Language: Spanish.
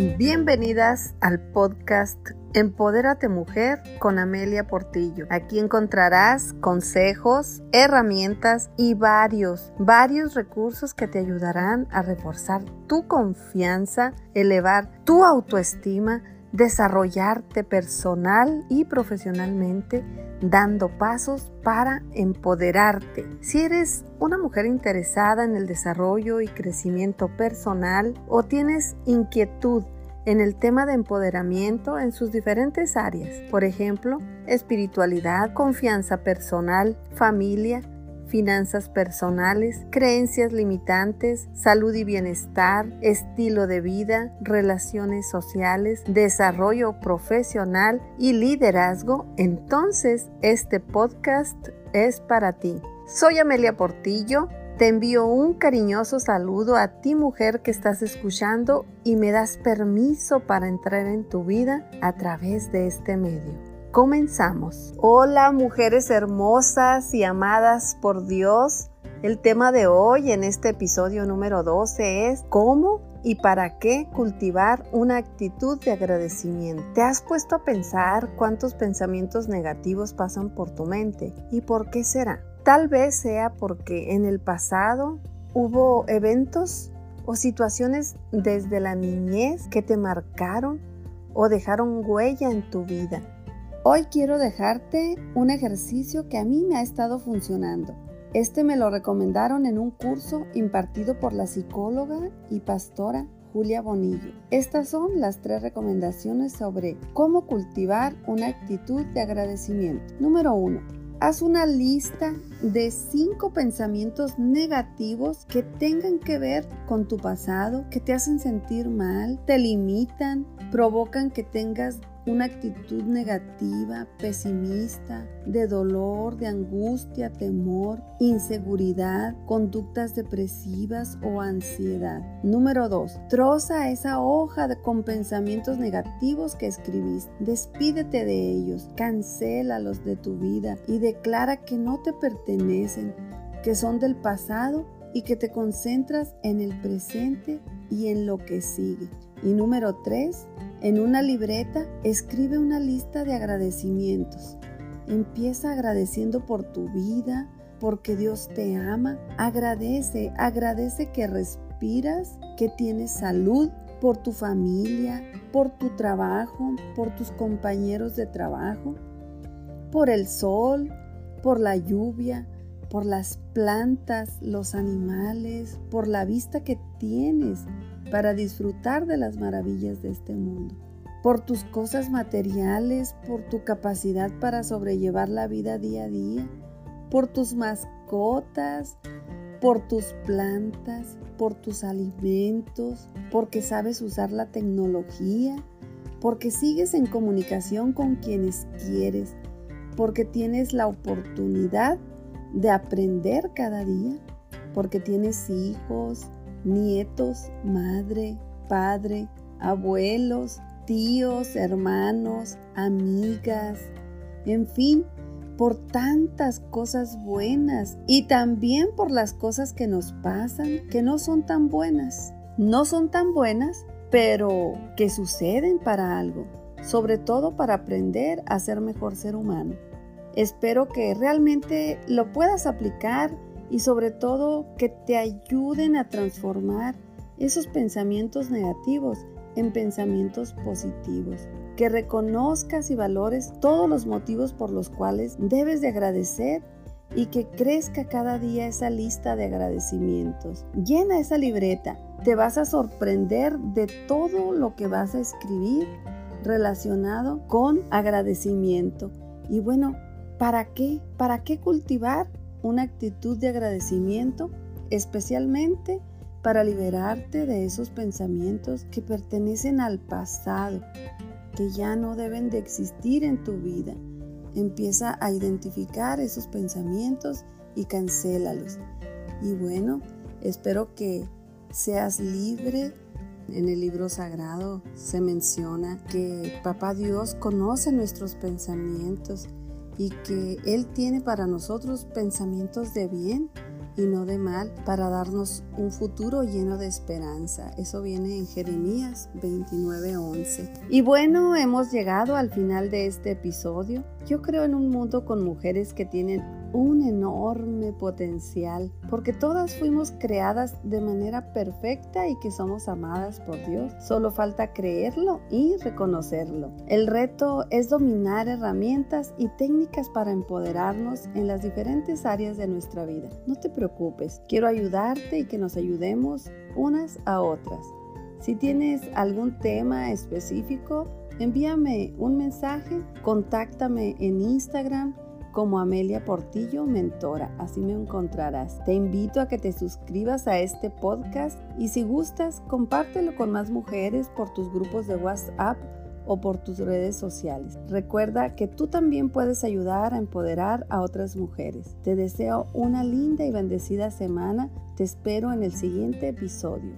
Bienvenidas al podcast Empodérate Mujer con Amelia Portillo. Aquí encontrarás consejos, herramientas y varios, varios recursos que te ayudarán a reforzar tu confianza, elevar tu autoestima, desarrollarte personal y profesionalmente dando pasos para empoderarte. Si eres una mujer interesada en el desarrollo y crecimiento personal o tienes inquietud en el tema de empoderamiento en sus diferentes áreas, por ejemplo, espiritualidad, confianza personal, familia, finanzas personales, creencias limitantes, salud y bienestar, estilo de vida, relaciones sociales, desarrollo profesional y liderazgo, entonces este podcast es para ti. Soy Amelia Portillo. Te envío un cariñoso saludo a ti mujer que estás escuchando y me das permiso para entrar en tu vida a través de este medio. Comenzamos. Hola mujeres hermosas y amadas por Dios. El tema de hoy en este episodio número 12 es cómo y para qué cultivar una actitud de agradecimiento. ¿Te has puesto a pensar cuántos pensamientos negativos pasan por tu mente y por qué será? Tal vez sea porque en el pasado hubo eventos o situaciones desde la niñez que te marcaron o dejaron huella en tu vida Hoy quiero dejarte un ejercicio que a mí me ha estado funcionando. Este me lo recomendaron en un curso impartido por la psicóloga y pastora Julia Bonillo. Estas son las tres recomendaciones sobre cómo cultivar una actitud de agradecimiento. Número 1 Haz una lista de cinco pensamientos negativos que tengan que ver con tu pasado, que te hacen sentir mal, te limitan, provocan que tengas una actitud negativa, pesimista, de dolor, de angustia, temor, inseguridad, conductas depresivas o ansiedad. Número 2. Troza esa hoja de, con pensamientos negativos que escribiste. Despídete de ellos, cancélalos de tu vida y declara que no te pertenecen, que son del pasado y que te concentras en el presente y en lo que sigue. Y número 3 en una libreta, escribe una lista de agradecimientos. Empieza agradeciendo por tu vida, porque Dios te ama. Agradece, agradece que respiras, que tienes salud, por tu familia, por tu trabajo, por tus compañeros de trabajo, por el sol, por la lluvia, por las plantas, los animales, por la vista que tienes para disfrutar de las maravillas de este mundo. Por tus cosas materiales, por tu capacidad para sobrellevar la vida día a día, por tus mascotas, por tus plantas, por tus alimentos, porque sabes usar la tecnología, porque sigues en comunicación con quienes quieres, porque tienes la oportunidad de aprender cada día, porque tienes hijos, nietos, madre, padre, abuelos, tíos, hermanos, amigas, en fin, por tantas cosas buenas y también por las cosas que nos pasan que no son tan buenas. No son tan buenas, pero que suceden para algo, sobre todo para aprender a ser mejor ser humano. Espero que realmente lo puedas aplicar y sobre todo que te ayuden a transformar esos pensamientos negativos en pensamientos positivos. Que reconozcas y valores todos los motivos por los cuales debes de agradecer y que crezca cada día esa lista de agradecimientos. Llena esa libreta. Te vas a sorprender de todo lo que vas a escribir relacionado con agradecimiento. Y bueno, ¿Para qué? ¿Para qué cultivar una actitud de agradecimiento? Especialmente para liberarte de esos pensamientos que pertenecen al pasado, que ya no deben de existir en tu vida. Empieza a identificar esos pensamientos y cancélalos. Y bueno, espero que seas libre. En el libro sagrado se menciona que Papá Dios conoce nuestros pensamientos y que Él tiene para nosotros pensamientos de bien, y no de mal, para darnos un futuro lleno de esperanza. Eso viene en Jeremías 29:11. Y bueno, hemos llegado al final de este episodio. Yo creo en un mundo con mujeres que tienen un enorme potencial, porque todas fuimos creadas de manera perfecta y que somos amadas por Dios. Solo falta creerlo y reconocerlo. El reto es dominar herramientas y técnicas para empoderarnos en las diferentes áreas de nuestra vida. No te preocupes, quiero ayudarte y que nos ayudemos unas a otras. Si tienes algún tema específico, envíame un mensaje, contáctame en Instagram como Amelia Portillo Mentora, así me encontrarás. Te invito a que te suscribas a este podcast y si gustas, compártelo con más mujeres por tus grupos de WhatsApp o por tus redes sociales. Recuerda que tú también puedes ayudar a empoderar a otras mujeres. Te deseo una linda y bendecida semana. Te espero en el siguiente episodio.